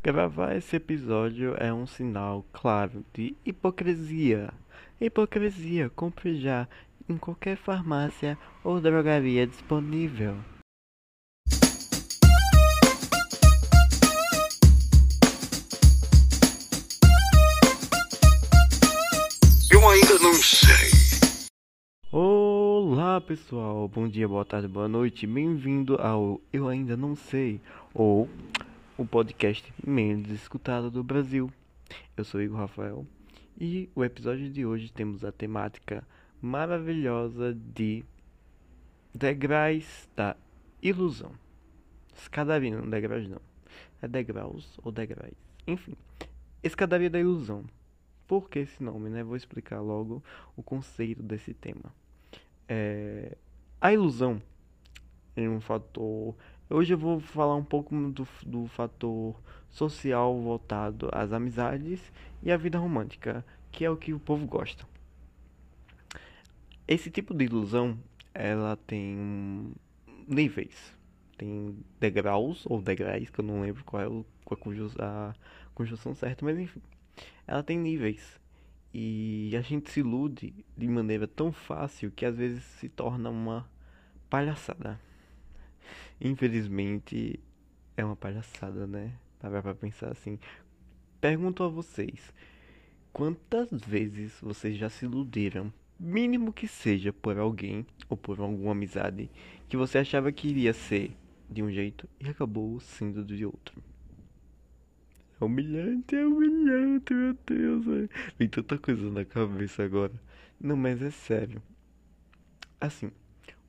Gravar esse episódio é um sinal claro de hipocrisia. Hipocrisia, compre já em qualquer farmácia ou drogaria disponível. Eu ainda não sei. Olá pessoal, bom dia, boa tarde, boa noite, bem-vindo ao Eu Ainda Não Sei, ou o podcast menos escutado do Brasil. Eu sou Igor Rafael e o episódio de hoje temos a temática maravilhosa de degraus da ilusão. Escadaria, não degraus não. É degraus ou degraus. Enfim, escadaria da ilusão. Por que esse nome, né? Vou explicar logo o conceito desse tema. É... A ilusão é um fator. Hoje eu vou falar um pouco do, do fator social voltado às amizades e à vida romântica, que é o que o povo gosta. Esse tipo de ilusão, ela tem níveis, tem degraus ou degraus, que eu não lembro qual é o, qual a conjunção certa, mas enfim, ela tem níveis. E a gente se ilude de maneira tão fácil que às vezes se torna uma palhaçada. Infelizmente é uma palhaçada, né? Para pra pensar assim. Pergunto a vocês: quantas vezes vocês já se iludiram, mínimo que seja por alguém ou por alguma amizade que você achava que iria ser de um jeito e acabou sendo de outro? É humilhante, é humilhante, meu Deus. Véio. Tem tanta coisa na cabeça agora. Não, mas é sério. Assim,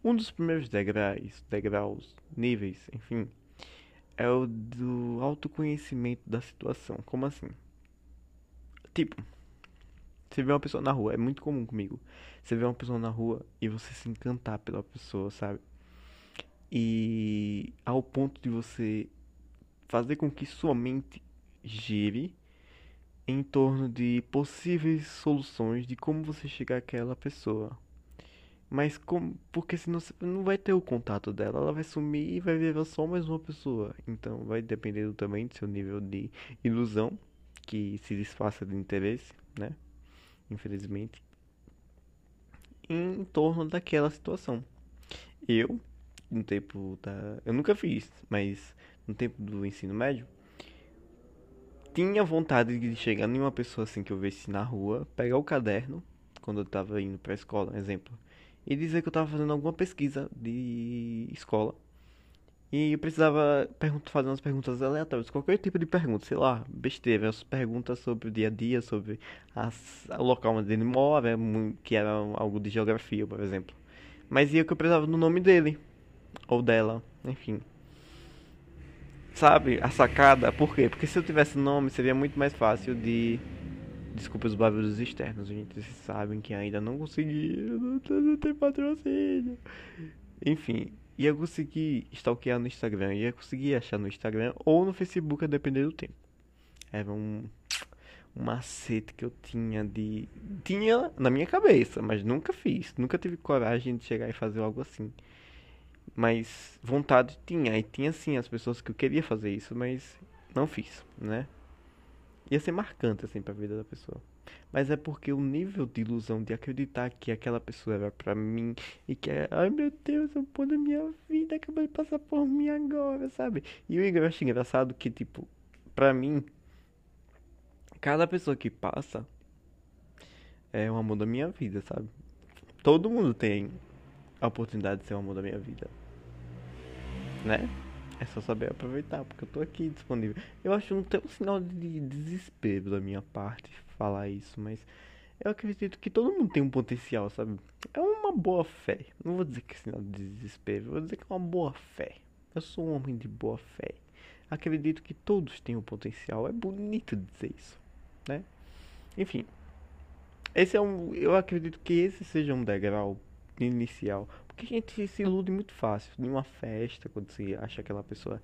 um dos primeiros degraus, degraus, níveis, enfim, é o do autoconhecimento da situação. Como assim? Tipo, você vê uma pessoa na rua, é muito comum comigo. Você vê uma pessoa na rua e você se encantar pela pessoa, sabe? E ao ponto de você fazer com que sua mente gire em torno de possíveis soluções de como você chegar àquela pessoa. Mas como, porque senão você não vai ter o contato dela, ela vai sumir e vai viver só mais uma pessoa. Então vai depender também do seu nível de ilusão, que se disfarça de interesse, né? Infelizmente. Em torno daquela situação. Eu, no tempo da. Eu nunca fiz, mas no tempo do ensino médio, tinha vontade de chegar em uma pessoa assim que eu visse na rua, pegar o caderno, quando eu tava indo pra escola, exemplo, e dizer que eu tava fazendo alguma pesquisa de escola. E eu precisava fazer umas perguntas aleatórias, qualquer tipo de pergunta, sei lá, besteira, perguntas sobre o dia a dia, sobre as, o local onde ele mora, que era algo de geografia, por exemplo. Mas ia que eu precisava do nome dele, ou dela, enfim. Sabe, a sacada, por quê? Porque se eu tivesse nome, seria muito mais fácil de. Desculpa os barulhos externos, gente. Vocês sabem que ainda não consegui. Não tem patrocínio. Enfim, ia conseguir stalkear no Instagram, ia conseguir achar no Instagram ou no Facebook, a depender do tempo. Era um, um macete que eu tinha de. Tinha na minha cabeça, mas nunca fiz. Nunca tive coragem de chegar e fazer algo assim. Mas vontade tinha, e tinha sim as pessoas que eu queria fazer isso, mas não fiz, né? Ia ser marcante assim pra vida da pessoa. Mas é porque o nível de ilusão de acreditar que aquela pessoa era pra mim e que é, ai meu Deus, eu pôr na minha vida, acabou de passar por mim agora, sabe? E eu acho engraçado que, tipo, pra mim, cada pessoa que passa é o amor da minha vida, sabe? Todo mundo tem a oportunidade de ser o amor da minha vida né? É só saber aproveitar, porque eu tô aqui disponível. Eu acho que não tem um sinal de desespero da minha parte falar isso, mas eu acredito que todo mundo tem um potencial, sabe? É uma boa fé. Não vou dizer que é sinal de desespero, vou dizer que é uma boa fé. Eu sou um homem de boa fé. Acredito que todos têm um potencial. É bonito dizer isso, né? Enfim, esse é um. Eu acredito que esse seja um degrau inicial porque a gente se ilude muito fácil. Em uma festa, quando você acha aquela pessoa.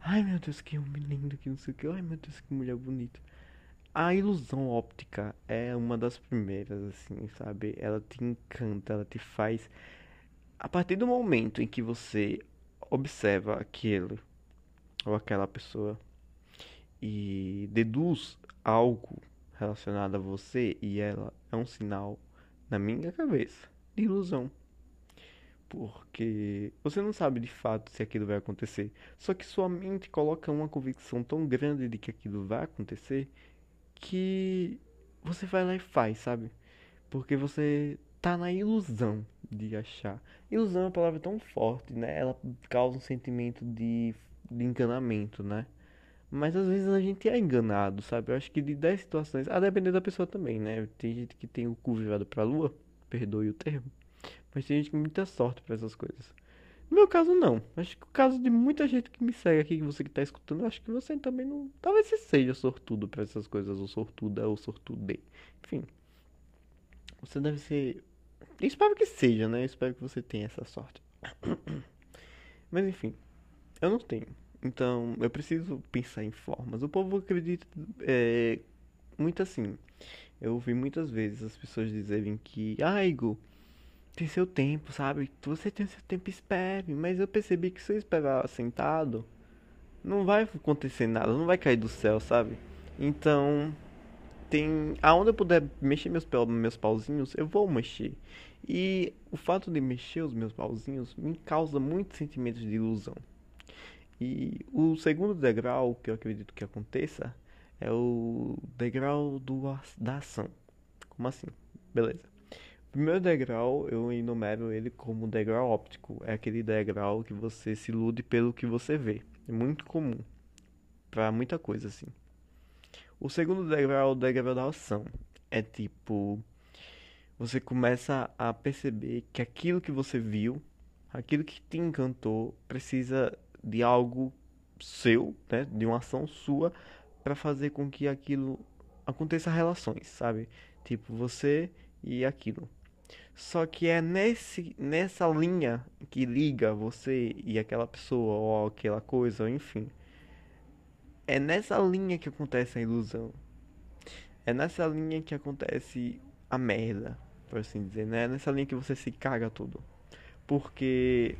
Ai meu Deus, que homem lindo, que não sei o que. Ai meu Deus, que mulher bonita. A ilusão óptica é uma das primeiras, assim, sabe? Ela te encanta, ela te faz. A partir do momento em que você observa aquele ou aquela pessoa e deduz algo relacionado a você e ela é um sinal na minha cabeça de ilusão. Porque você não sabe de fato se aquilo vai acontecer. Só que sua mente coloca uma convicção tão grande de que aquilo vai acontecer que você vai lá e faz, sabe? Porque você tá na ilusão de achar. Ilusão é uma palavra tão forte, né? Ela causa um sentimento de, de enganamento, né? Mas às vezes a gente é enganado, sabe? Eu acho que de 10 situações, a depender da pessoa também, né? Tem gente que tem o cu virado pra lua, perdoe o termo. Mas tem gente com muita sorte pra essas coisas. No meu caso, não. Acho que o caso de muita gente que me segue aqui, que você que tá escutando, acho que você também não. Talvez você seja sortudo pra essas coisas, ou sortuda, ou sortude. Enfim. Você deve ser. Eu espero que seja, né? Eu espero que você tenha essa sorte. Mas enfim. Eu não tenho. Então, eu preciso pensar em formas. O povo acredita é, muito assim. Eu ouvi muitas vezes as pessoas dizerem que, ah, Igor, tem seu tempo, sabe? Você tem seu tempo, espere. Mas eu percebi que se eu esperar sentado, não vai acontecer nada, não vai cair do céu, sabe? Então, tem. Aonde eu puder mexer meus, meus pauzinhos, eu vou mexer. E o fato de mexer os meus pauzinhos me causa muitos sentimentos de ilusão. E o segundo degrau que eu acredito que aconteça é o degrau do, da ação. Como assim? Beleza. O primeiro degrau eu enumero ele como degrau óptico. É aquele degrau que você se ilude pelo que você vê. É muito comum para muita coisa assim. O segundo degrau é o degrau da ação. É tipo você começa a perceber que aquilo que você viu, aquilo que te encantou, precisa de algo seu, né, de uma ação sua para fazer com que aquilo aconteça relações, sabe? Tipo você e aquilo. Só que é nesse nessa linha que liga você e aquela pessoa ou aquela coisa, ou enfim. É nessa linha que acontece a ilusão. É nessa linha que acontece a merda, por assim dizer, né? É nessa linha que você se caga tudo. Porque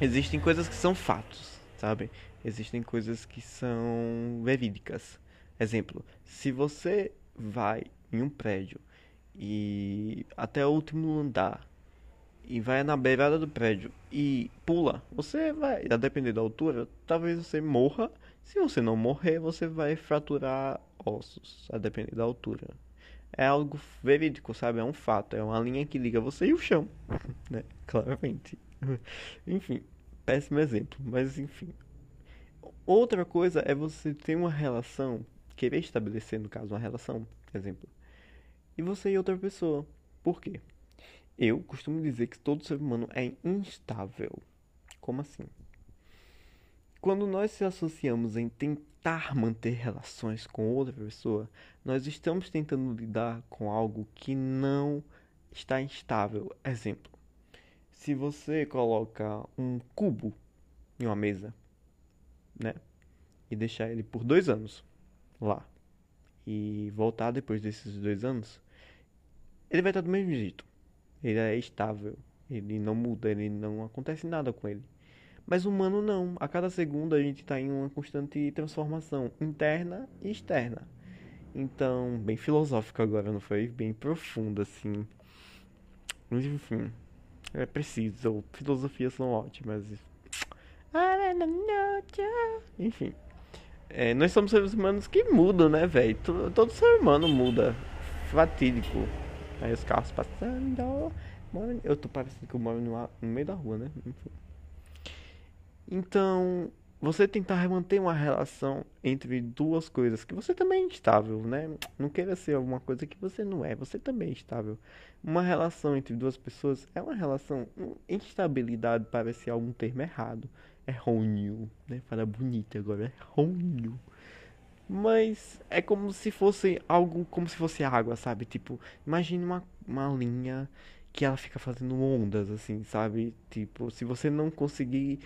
existem coisas que são fatos, sabe? Existem coisas que são verídicas. Exemplo, se você vai em um prédio e até o último andar e vai na beirada do prédio e pula, você vai, a depender da altura, talvez você morra. Se você não morrer, você vai fraturar ossos, a depender da altura. É algo verídico, sabe? É um fato, é uma linha que liga você e o chão, né? Claramente. enfim, péssimo exemplo, mas enfim. Outra coisa é você ter uma relação, querer estabelecer, no caso, uma relação, exemplo, e você e outra pessoa. Por quê? Eu costumo dizer que todo ser humano é instável. Como assim? Quando nós se associamos em tentar manter relações com outra pessoa, nós estamos tentando lidar com algo que não está instável. Exemplo: se você coloca um cubo em uma mesa, né? E deixar ele por dois anos lá. E voltar depois desses dois anos, ele vai estar do mesmo jeito. Ele é estável. Ele não muda, ele não acontece nada com ele. Mas o humano não. A cada segundo a gente está em uma constante transformação interna e externa. Então, bem filosófico agora, não foi? Bem profundo, assim. Mas enfim. É preciso. Filosofias são ótimas. Enfim. É, nós somos seres humanos que mudam, né, velho? Todo, todo, ser humano muda. Fatídico. Aí os carros passando. Eu tô parecendo que eu moro no, no meio da rua, né? Enfim. Então, você tentar manter uma relação entre duas coisas que você também é instável, né? Não queira ser alguma coisa que você não é, você também é instável. Uma relação entre duas pessoas é uma relação. Instabilidade parece algum termo errado. É ruim, né? Fala bonito agora, é ruim. Mas é como se fosse algo, como se fosse água, sabe? Tipo, imagine uma, uma linha que ela fica fazendo ondas, assim, sabe? Tipo, se você não conseguir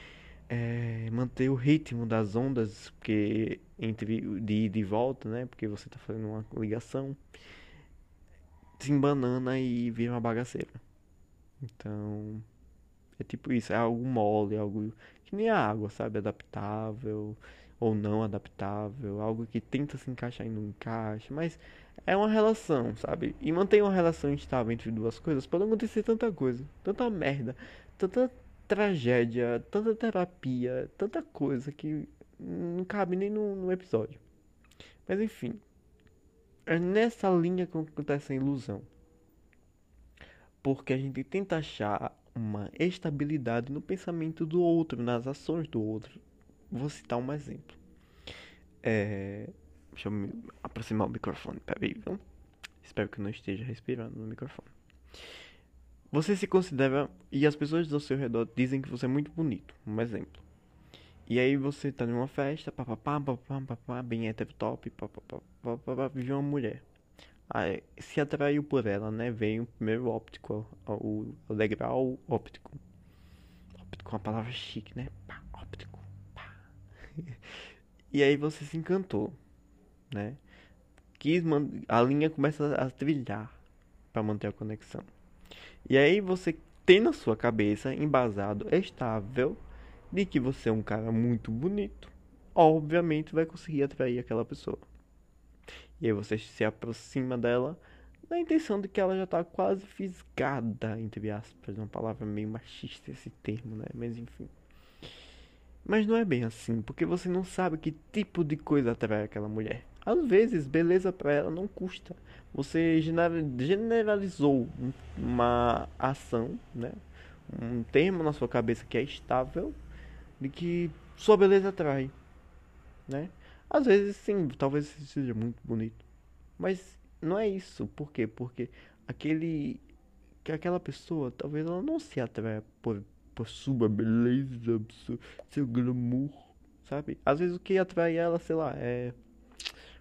é, manter o ritmo das ondas porque entre de ida e volta, né? Porque você está fazendo uma ligação, se embanana e vira uma bagaceira. Então, é tipo isso, é algo mole, algo nem a água, sabe? Adaptável. ou não adaptável, algo que tenta se encaixar e não encaixa, mas é uma relação, sabe? E manter uma relação instável entre duas coisas pode acontecer tanta coisa, tanta merda, tanta tragédia, tanta terapia, tanta coisa que não cabe nem no, no episódio. Mas enfim, é nessa linha que acontece a ilusão. Porque a gente tenta achar uma estabilidade no pensamento do outro, nas ações do outro. Vou citar um exemplo. É... Deixa eu aproximar o microfone. Peraí, viu? Espero que não esteja respirando no microfone. Você se considera. E as pessoas ao seu redor dizem que você é muito bonito. Um exemplo. E aí você tá numa festa, papapá, papapá, papapá, bem hétero top, papapá, papapá, vive uma mulher. Aí, se atraiu por ela, né? Vem o primeiro óptico, o, o degrau óptico. Óptico é uma palavra chique, né? Pá, óptico. Pá. e aí você se encantou, né? Quis a linha começa a trilhar para manter a conexão. E aí você tem na sua cabeça embasado estável de que você é um cara muito bonito, obviamente vai conseguir atrair aquela pessoa. E aí você se aproxima dela na intenção de que ela já está quase fisgada, entre aspas, uma palavra meio machista esse termo, né? Mas enfim. Mas não é bem assim, porque você não sabe que tipo de coisa atrai aquela mulher. Às vezes, beleza para ela não custa. Você generalizou uma ação, né? Um termo na sua cabeça que é estável, de que sua beleza atrai, né? Às vezes sim, talvez seja muito bonito. Mas não é isso. Por quê? Porque aquele que aquela pessoa, talvez ela não se atraia por, por sua beleza, seu, seu glamour, sabe? Às vezes o que atrai ela, sei lá, é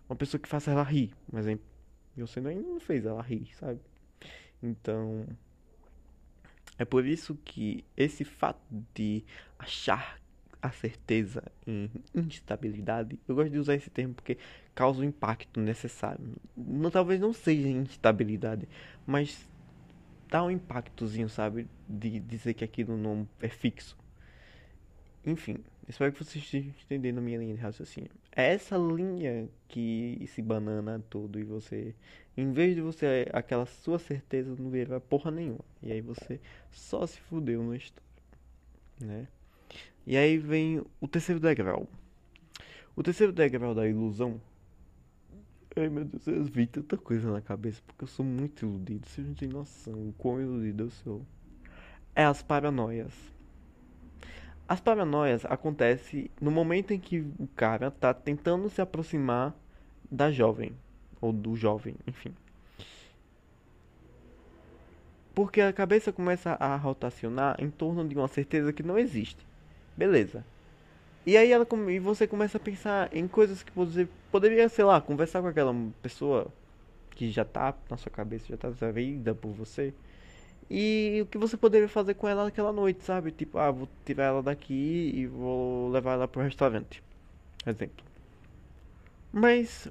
uma pessoa que faça ela rir, por exemplo. E você não fez ela rir, sabe? Então, é por isso que esse fato de achar a certeza em instabilidade, eu gosto de usar esse termo porque causa o impacto necessário. Não, talvez não seja instabilidade, mas dá um impactozinho, sabe? De dizer que aquilo não é fixo. Enfim, espero que vocês estejam entendendo a minha linha de raciocínio. É essa linha que se banana todo e você, em vez de você, aquela sua certeza não vira porra nenhuma. E aí você só se fudeu na história, né? E aí vem o terceiro degrau. O terceiro degrau da ilusão. Ai meu Deus, eu vi tanta coisa na cabeça porque eu sou muito iludido. Você não tem noção o quão iludido eu sou. É as paranoias. As paranoias acontecem no momento em que o cara tá tentando se aproximar da jovem. Ou do jovem, enfim. Porque a cabeça começa a rotacionar em torno de uma certeza que não existe. Beleza. E aí ela e você começa a pensar em coisas que você poderia, sei lá, conversar com aquela pessoa que já tá na sua cabeça, já tá atraída por você. E o que você poderia fazer com ela naquela noite, sabe? Tipo, ah, vou tirar ela daqui e vou levar ela pro restaurante. Exemplo. Mas.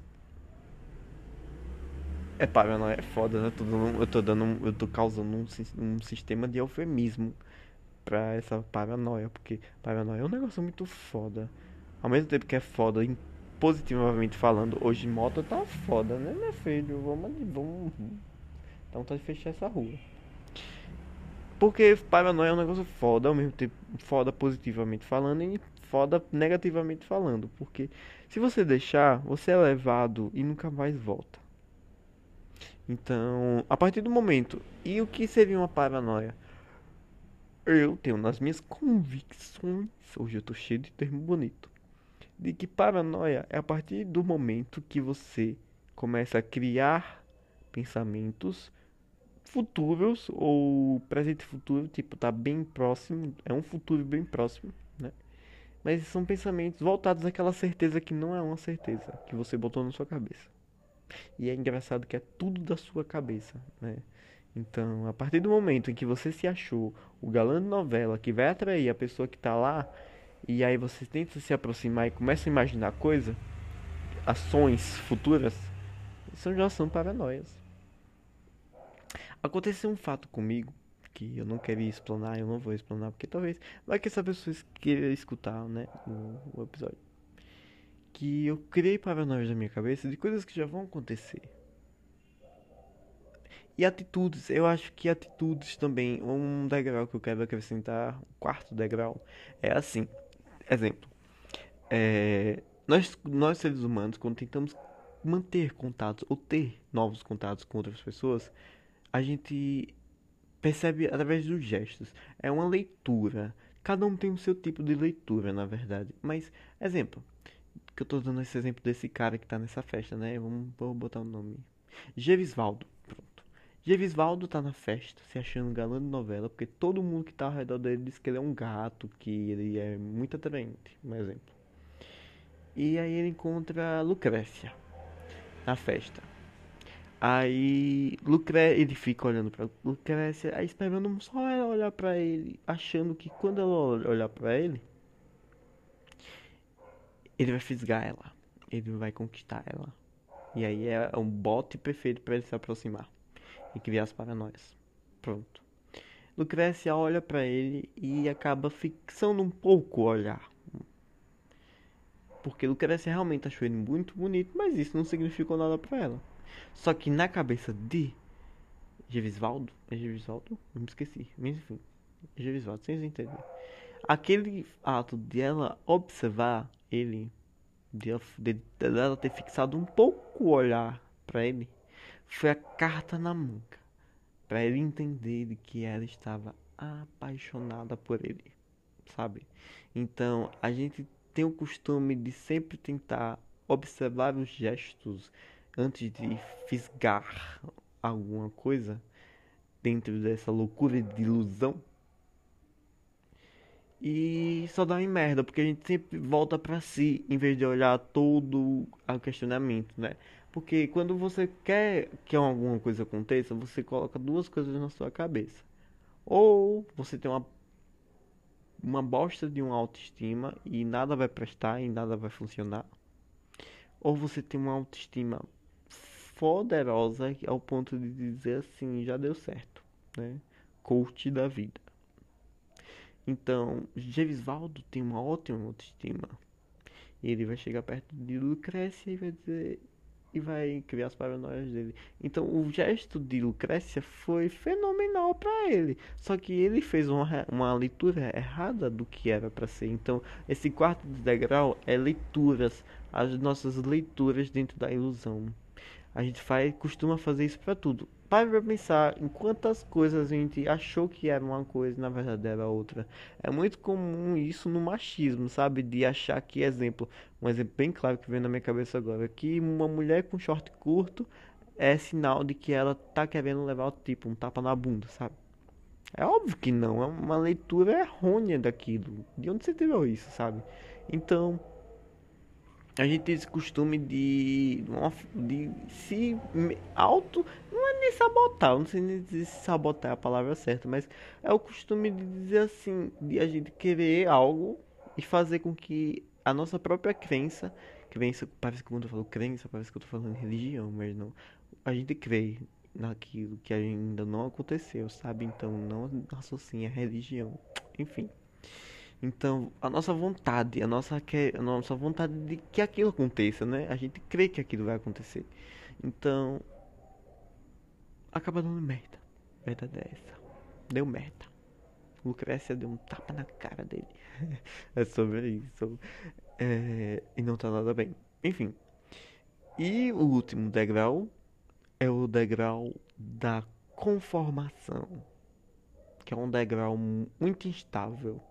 É paranoia, é foda, né? Eu tô dando, eu tô, dando, eu tô causando um, um sistema de eufemismo pra essa paranoia, porque paranoia é um negócio muito foda. Ao mesmo tempo que é foda, positivamente falando, hoje moto tá foda, né, meu filho? Vamos, vamos. Então tá de fechar essa rua. Porque paranoia é um negócio foda, ao mesmo tempo foda positivamente falando e foda negativamente falando. Porque se você deixar, você é levado e nunca mais volta. Então, a partir do momento. E o que seria uma paranoia? Eu tenho nas minhas convicções, hoje eu tô cheio de termo bonito, de que paranoia é a partir do momento que você começa a criar pensamentos futuros ou presente futuro, tipo, tá bem próximo, é um futuro bem próximo, né? Mas são pensamentos voltados àquela certeza que não é uma certeza, que você botou na sua cabeça. E é engraçado que é tudo da sua cabeça, né? Então, a partir do momento em que você se achou o galã de novela que vai atrair a pessoa que está lá, e aí você tenta se aproximar e começa a imaginar coisa, ações futuras, isso já são paranoias. Aconteceu um fato comigo que eu não queria explanar, eu não vou explanar, porque talvez vai que essa pessoa queira escutar, né, o, o episódio. que eu criei paranoias na minha cabeça de coisas que já vão acontecer. E atitudes, eu acho que atitudes também, um degrau que eu quero acrescentar, um quarto degrau, é assim. Exemplo, é, nós, nós seres humanos, quando tentamos manter contatos ou ter novos contatos com outras pessoas, a gente percebe através dos gestos. É uma leitura. Cada um tem o seu tipo de leitura, na verdade. Mas, exemplo, que eu tô dando esse exemplo desse cara que tá nessa festa, né? Vamos, vou botar o um nome. Gevisvaldo. Pronto. Gevisvaldo tá na festa, se achando galã de novela, porque todo mundo que tá ao redor dele diz que ele é um gato, que ele é muito atraente, um exemplo. E aí ele encontra Lucrécia na festa. Aí Lucrécia, ele fica olhando pra Lucrécia, aí esperando só ela olhar pra ele, achando que quando ela olhar pra ele, ele vai fisgar ela, ele vai conquistar ela. E aí é um bote perfeito para ele se aproximar e criar as paranoias. Pronto. Lucrécia olha para ele e acaba fixando um pouco o olhar. Porque Lucrécia realmente achou ele muito bonito, mas isso não significou nada para ela. Só que na cabeça de Gevisvaldo, é Gevisvaldo? Eu me esqueci, mas enfim, Gevisvaldo, vocês entendem. Aquele ato de ela observar ele, de ela, de, de ela ter fixado um pouco o olhar para ele, foi a carta na manga. Para ele entender de que ela estava apaixonada por ele, sabe? Então, a gente tem o costume de sempre tentar observar os gestos antes de fisgar alguma coisa dentro dessa loucura de ilusão. E só dá em merda, porque a gente sempre volta para si em vez de olhar todo o questionamento, né? Porque quando você quer que alguma coisa aconteça, você coloca duas coisas na sua cabeça. Ou você tem uma uma bosta de uma autoestima e nada vai prestar e nada vai funcionar. Ou você tem uma autoestima poderosa ao ponto de dizer assim, já deu certo, né? Coach da vida. Então, Gevisvaldo tem uma ótima autoestima. Ele vai chegar perto de Lucrécia e vai dizer e vai criar as paranoias dele. Então, o gesto de Lucrécia foi fenomenal para ele. Só que ele fez uma, uma leitura errada do que era para ser. Então, esse quarto degrau é leituras, as nossas leituras dentro da ilusão. A gente faz, costuma fazer isso para tudo. Para pra pensar em quantas coisas a gente achou que era uma coisa e na verdade era outra. É muito comum isso no machismo, sabe? De achar que, exemplo, um exemplo bem claro que vem na minha cabeça agora, que uma mulher com short curto é sinal de que ela tá querendo levar o tipo um tapa na bunda, sabe? É óbvio que não, é uma leitura errônea daquilo. De onde você tirou isso, sabe? Então, a gente tem esse costume de, de se auto. Não é nem sabotar, não sei nem se sabotar é a palavra certa, mas é o costume de dizer assim: de a gente querer algo e fazer com que a nossa própria crença. Crença, parece que quando eu falo crença, parece que eu tô falando religião, mas não. A gente crê naquilo que ainda não aconteceu, sabe? Então não associa religião. Enfim. Então, a nossa vontade, a nossa, a nossa vontade de que aquilo aconteça, né? A gente crê que aquilo vai acontecer. Então, acaba dando merda. Verdade é essa. Deu merda. Lucrécia deu um tapa na cara dele. é sobre isso. É, e não tá nada bem. Enfim. E o último degrau é o degrau da conformação. Que é um degrau muito instável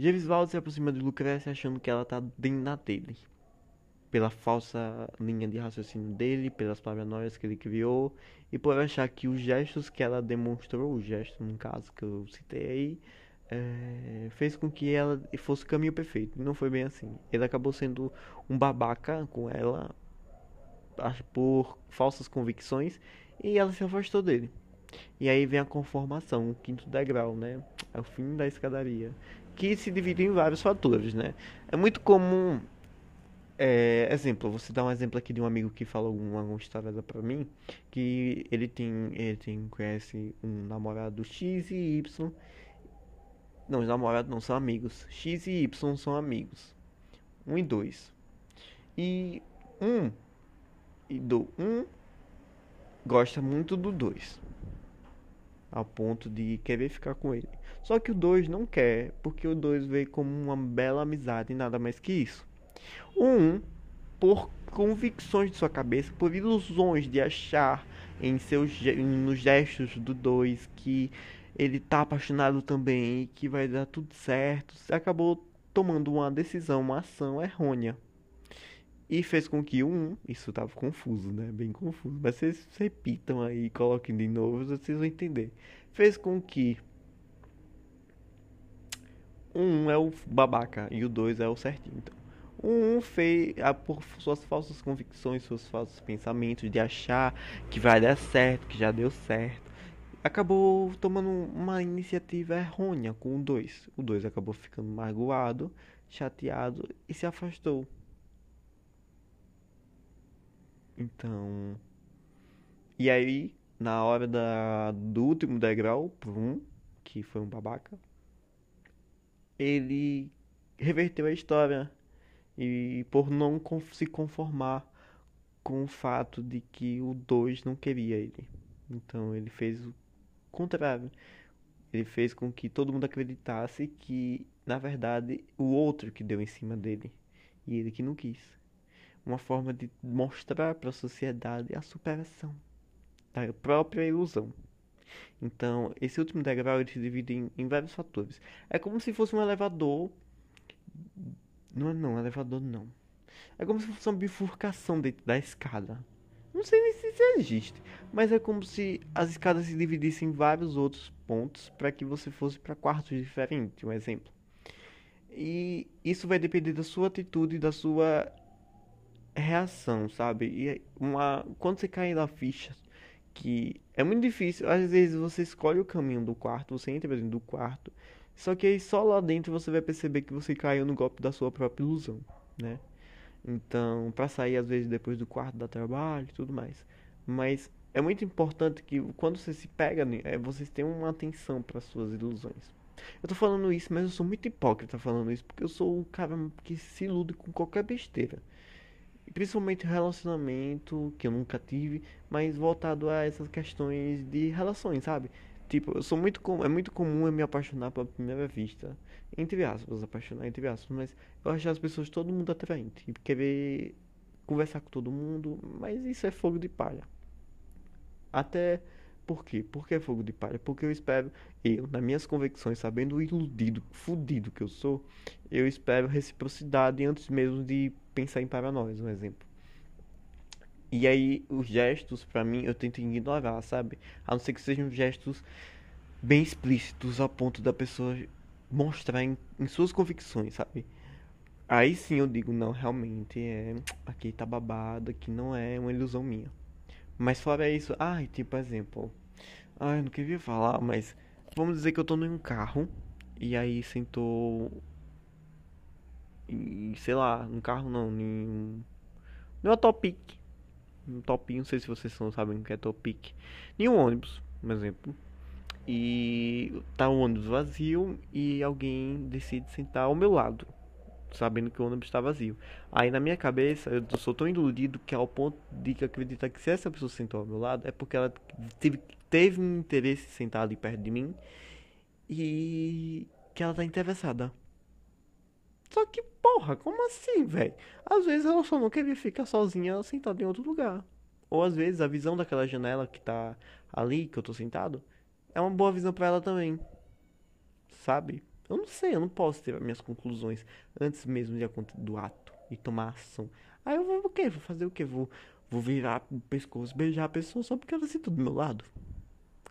Gevisvaldo se aproxima de Lucrécia achando que ela tá dentro da dele. Pela falsa linha de raciocínio dele, pelas paranoias que ele criou e por achar que os gestos que ela demonstrou, o gesto no caso que eu citei aí, é, fez com que ela fosse o caminho perfeito. Não foi bem assim. Ele acabou sendo um babaca com ela por falsas convicções e ela se afastou dele. E aí vem a conformação, o quinto degrau, né? É o fim da escadaria que se divide em vários fatores, né? É muito comum, é, exemplo, você dá um exemplo aqui de um amigo que falou uma, uma história para mim, que ele tem, ele tem, conhece um namorado X e Y, não, os namorados não são amigos, X e Y são amigos. Um e dois. E um e do um gosta muito do dois. Ao ponto de querer ficar com ele. Só que o dois não quer, porque o dois vê como uma bela amizade e nada mais que isso. O um, por convicções de sua cabeça, por ilusões de achar em seus nos gestos do dois que ele tá apaixonado também e que vai dar tudo certo, acabou tomando uma decisão, uma ação errônea. E fez com que um, isso tava confuso, né? Bem confuso, mas vocês repitam aí, coloquem de novo, vocês vão entender. Fez com que um é o babaca e o dois é o certinho. Então, um fez por suas falsas convicções, seus falsos pensamentos de achar que vai dar certo, que já deu certo acabou tomando uma iniciativa errônea com o 2. O 2 acabou ficando magoado, chateado e se afastou. Então. E aí, na hora da, do último degrau, um, que foi um babaca, ele reverteu a história. E por não se conformar com o fato de que o 2 não queria ele. Então ele fez o contrário. Ele fez com que todo mundo acreditasse que, na verdade, o outro que deu em cima dele. E ele que não quis. Uma forma de mostrar para a sociedade a superação da própria ilusão. Então, esse último degrau ele se divide em, em vários fatores. É como se fosse um elevador. Não é não, elevador não. É como se fosse uma bifurcação dentro da escada. Não sei nem se isso existe, mas é como se as escadas se dividissem em vários outros pontos para que você fosse para quartos diferentes, um exemplo. E isso vai depender da sua atitude da sua reação, sabe? E uma quando você cai na ficha que é muito difícil, às vezes você escolhe o caminho do quarto, você entra dentro do quarto, só que aí só lá dentro você vai perceber que você caiu no golpe da sua própria ilusão, né? Então, para sair às vezes depois do quarto da trabalho e tudo mais. Mas é muito importante que quando você se pega, é, vocês tenham uma atenção para suas ilusões. Eu tô falando isso, mas eu sou muito hipócrita falando isso, porque eu sou o cara que se ilude com qualquer besteira. Principalmente relacionamento, que eu nunca tive, mas voltado a essas questões de relações, sabe? Tipo, eu sou muito é muito comum eu me apaixonar pela primeira vista. Entre aspas, apaixonar entre aspas, mas eu acho as pessoas todo mundo atraente e querer conversar com todo mundo, mas isso é fogo de palha. Até por quê? Por que fogo de palha? Porque eu espero, eu, nas minhas convicções, sabendo o iludido, fudido que eu sou, eu espero reciprocidade antes mesmo de pensar em paranoias, um exemplo. E aí, os gestos, para mim, eu tento ignorar, sabe? A não ser que sejam gestos bem explícitos a ponto da pessoa mostrar em, em suas convicções, sabe? Aí sim eu digo, não, realmente é. Aqui tá babado, aqui não é uma ilusão minha. Mas fora isso, ai, tipo exemplo. Ai, eu não queria falar, mas vamos dizer que eu tô num carro e aí sentou. E, sei lá, um carro não, em. Numa Topic um topinho, não sei se vocês não sabem o que é topic, em um ônibus, por exemplo. E tá o ônibus vazio e alguém decide sentar ao meu lado, sabendo que o ônibus está vazio. Aí na minha cabeça, eu sou tão iludido que ao ponto de acreditar que se essa pessoa sentou ao meu lado é porque ela teve, teve um interesse sentar ali perto de mim e que ela tá interessada. Só que, porra, como assim, velho? Às vezes ela só não queria ficar sozinha sentada em outro lugar. Ou às vezes a visão daquela janela que tá ali, que eu tô sentado, é uma boa visão para ela também. Sabe? Eu não sei, eu não posso ter minhas conclusões antes mesmo de do ato e tomar ação. Aí eu vou o quê? Vou fazer o quê? Vou, vou virar o pescoço, beijar a pessoa só porque ela senta do meu lado?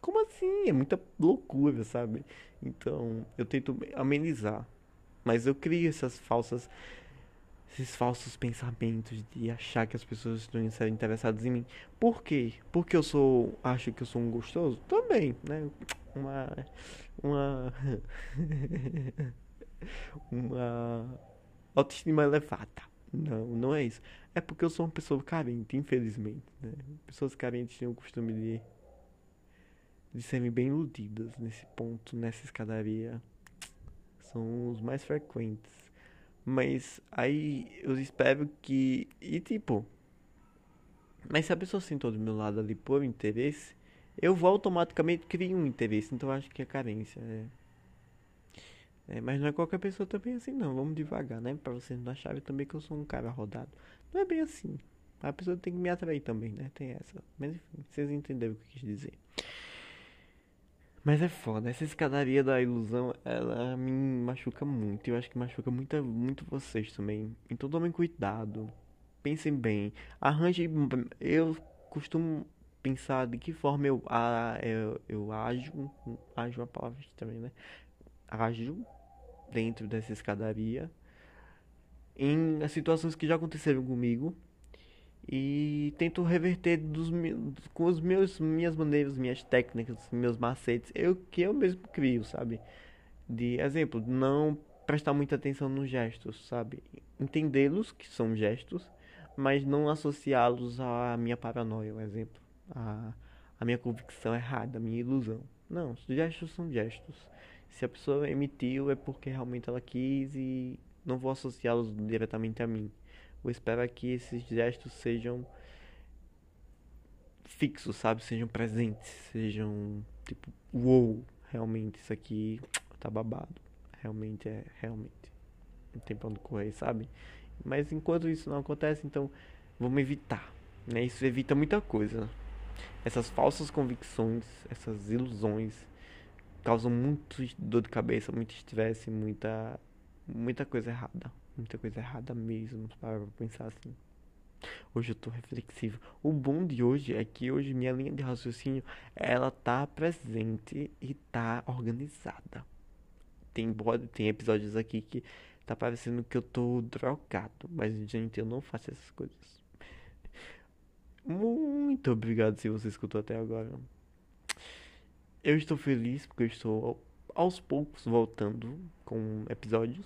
Como assim? É muita loucura, sabe? Então, eu tento amenizar mas eu crio essas falsas esses falsos pensamentos de achar que as pessoas estão interessadas em mim. Por quê? Porque eu sou acho que eu sou um gostoso? Também, né? Uma uma uma autoestima elevada. Não, não é isso. É porque eu sou uma pessoa carente, infelizmente. Né? Pessoas carentes têm o costume de, de serem bem iludidas nesse ponto, nessa escadaria são os mais frequentes. Mas aí eu espero que. E tipo. Mas se a pessoa sentou do meu lado ali por interesse, eu vou automaticamente criar um interesse. Então eu acho que é carência. É... É, mas não é qualquer pessoa também assim, não. Vamos devagar, né? Pra vocês não acharem também que eu sou um cara rodado. Não é bem assim. A pessoa tem que me atrair também, né? Tem essa. Mas enfim, vocês entenderam o que eu quis dizer. Mas é foda. Essa escadaria da ilusão, ela me machuca muito. Eu acho que machuca muito, muito vocês também. Então tomem cuidado. Pensem bem. Arranje. Eu costumo pensar de que forma eu, a, eu, eu ajo. Ajo é uma palavra também, né? Ajo dentro dessa escadaria em situações que já aconteceram comigo e tento reverter dos, com os meus minhas maneiras, minhas técnicas, meus macetes, eu que eu mesmo crio, sabe? De exemplo, não prestar muita atenção nos gestos, sabe? Entendê-los que são gestos, mas não associá-los à minha paranoia, por exemplo, a a minha convicção errada, a minha ilusão. Não, os gestos são gestos. Se a pessoa emitiu é porque realmente ela quis e não vou associá-los diretamente a mim. Vou esperar que esses gestos sejam fixos, sabe? Sejam presentes, sejam tipo, uou, realmente isso aqui tá babado. Realmente é, realmente. Não tem pra onde correr, sabe? Mas enquanto isso não acontece, então vamos evitar. Né? Isso evita muita coisa. Essas falsas convicções, essas ilusões causam muito dor de cabeça, muito estresse, muita muita coisa errada, muita coisa errada mesmo, para pensar assim. Hoje eu tô reflexivo. O bom de hoje é que hoje minha linha de raciocínio, ela tá presente e tá organizada. Tem, tem episódios aqui que tá parecendo que eu tô drogado, mas gente, eu não faço essas coisas. Muito obrigado se você escutou até agora. Eu estou feliz porque eu estou aos poucos voltando com episódios,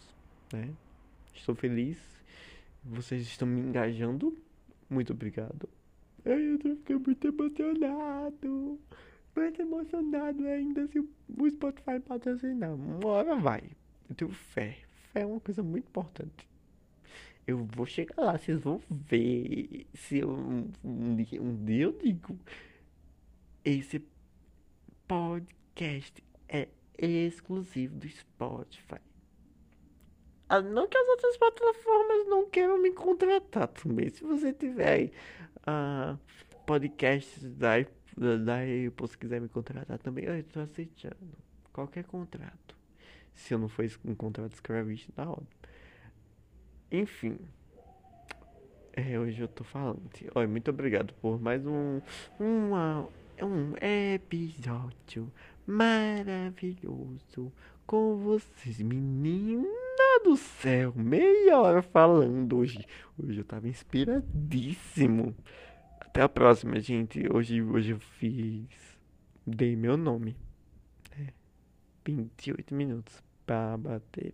né? Estou feliz. Vocês estão me engajando. Muito obrigado. Ai, eu tô ficando muito emocionado. Muito emocionado ainda se o Spotify patrocinar. Uma hora vai. Eu tenho fé. Fé é uma coisa muito importante. Eu vou chegar lá, vocês vão ver. Se eu, um, um, um dia eu digo. Esse podcast é exclusivo do Spotify. Ah, não que as outras plataformas não queiram me contratar também. Se você tiver aí uh, podcasts da, da Apple, se quiser me contratar também, eu estou aceitando qualquer contrato. Se eu não for um contrato escravista, da hora. Enfim. É, hoje eu tô falando. Olha, muito obrigado por mais um, uma, um episódio maravilhoso com vocês, menina do céu, meia hora falando hoje. Hoje eu tava inspiradíssimo. Até a próxima, gente. Hoje, hoje eu fiz. Dei meu nome. É, 28 minutos pra bater.